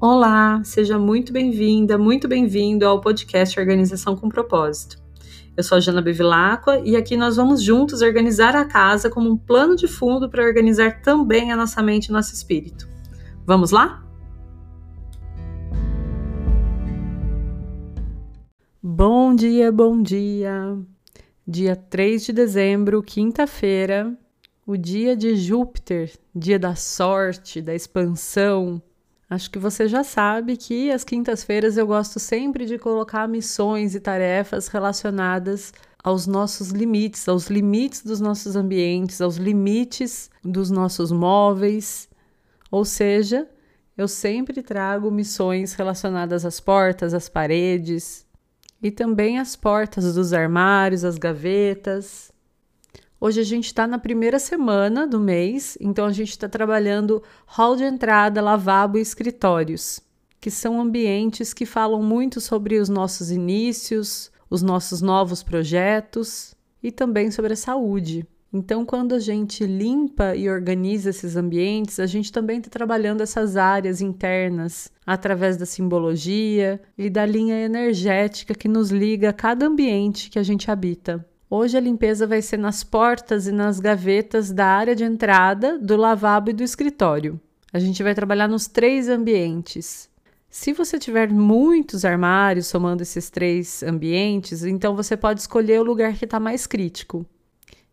Olá, seja muito bem-vinda, muito bem-vindo ao podcast Organização com Propósito. Eu sou a Jana Bevilacqua e aqui nós vamos juntos organizar a casa como um plano de fundo para organizar também a nossa mente e nosso espírito. Vamos lá? Bom dia, bom dia! Dia 3 de dezembro, quinta-feira, o dia de Júpiter, dia da sorte, da expansão. Acho que você já sabe que às quintas-feiras eu gosto sempre de colocar missões e tarefas relacionadas aos nossos limites, aos limites dos nossos ambientes, aos limites dos nossos móveis. Ou seja, eu sempre trago missões relacionadas às portas, às paredes e também às portas dos armários, as gavetas. Hoje a gente está na primeira semana do mês, então a gente está trabalhando hall de entrada, lavabo e escritórios, que são ambientes que falam muito sobre os nossos inícios, os nossos novos projetos e também sobre a saúde. Então, quando a gente limpa e organiza esses ambientes, a gente também está trabalhando essas áreas internas através da simbologia e da linha energética que nos liga a cada ambiente que a gente habita. Hoje a limpeza vai ser nas portas e nas gavetas da área de entrada, do lavabo e do escritório. A gente vai trabalhar nos três ambientes. Se você tiver muitos armários somando esses três ambientes, então você pode escolher o lugar que está mais crítico.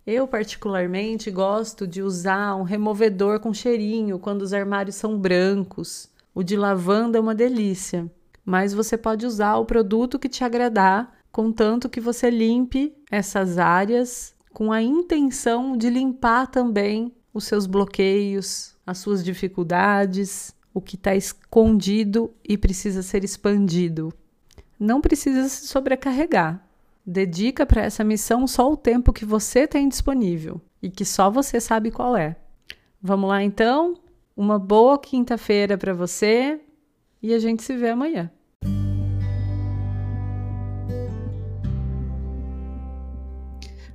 Eu, particularmente, gosto de usar um removedor com cheirinho quando os armários são brancos. O de lavanda é uma delícia, mas você pode usar o produto que te agradar contanto que você limpe essas áreas com a intenção de limpar também os seus bloqueios, as suas dificuldades, o que está escondido e precisa ser expandido. Não precisa se sobrecarregar. Dedica para essa missão só o tempo que você tem disponível e que só você sabe qual é. Vamos lá então? Uma boa quinta-feira para você e a gente se vê amanhã.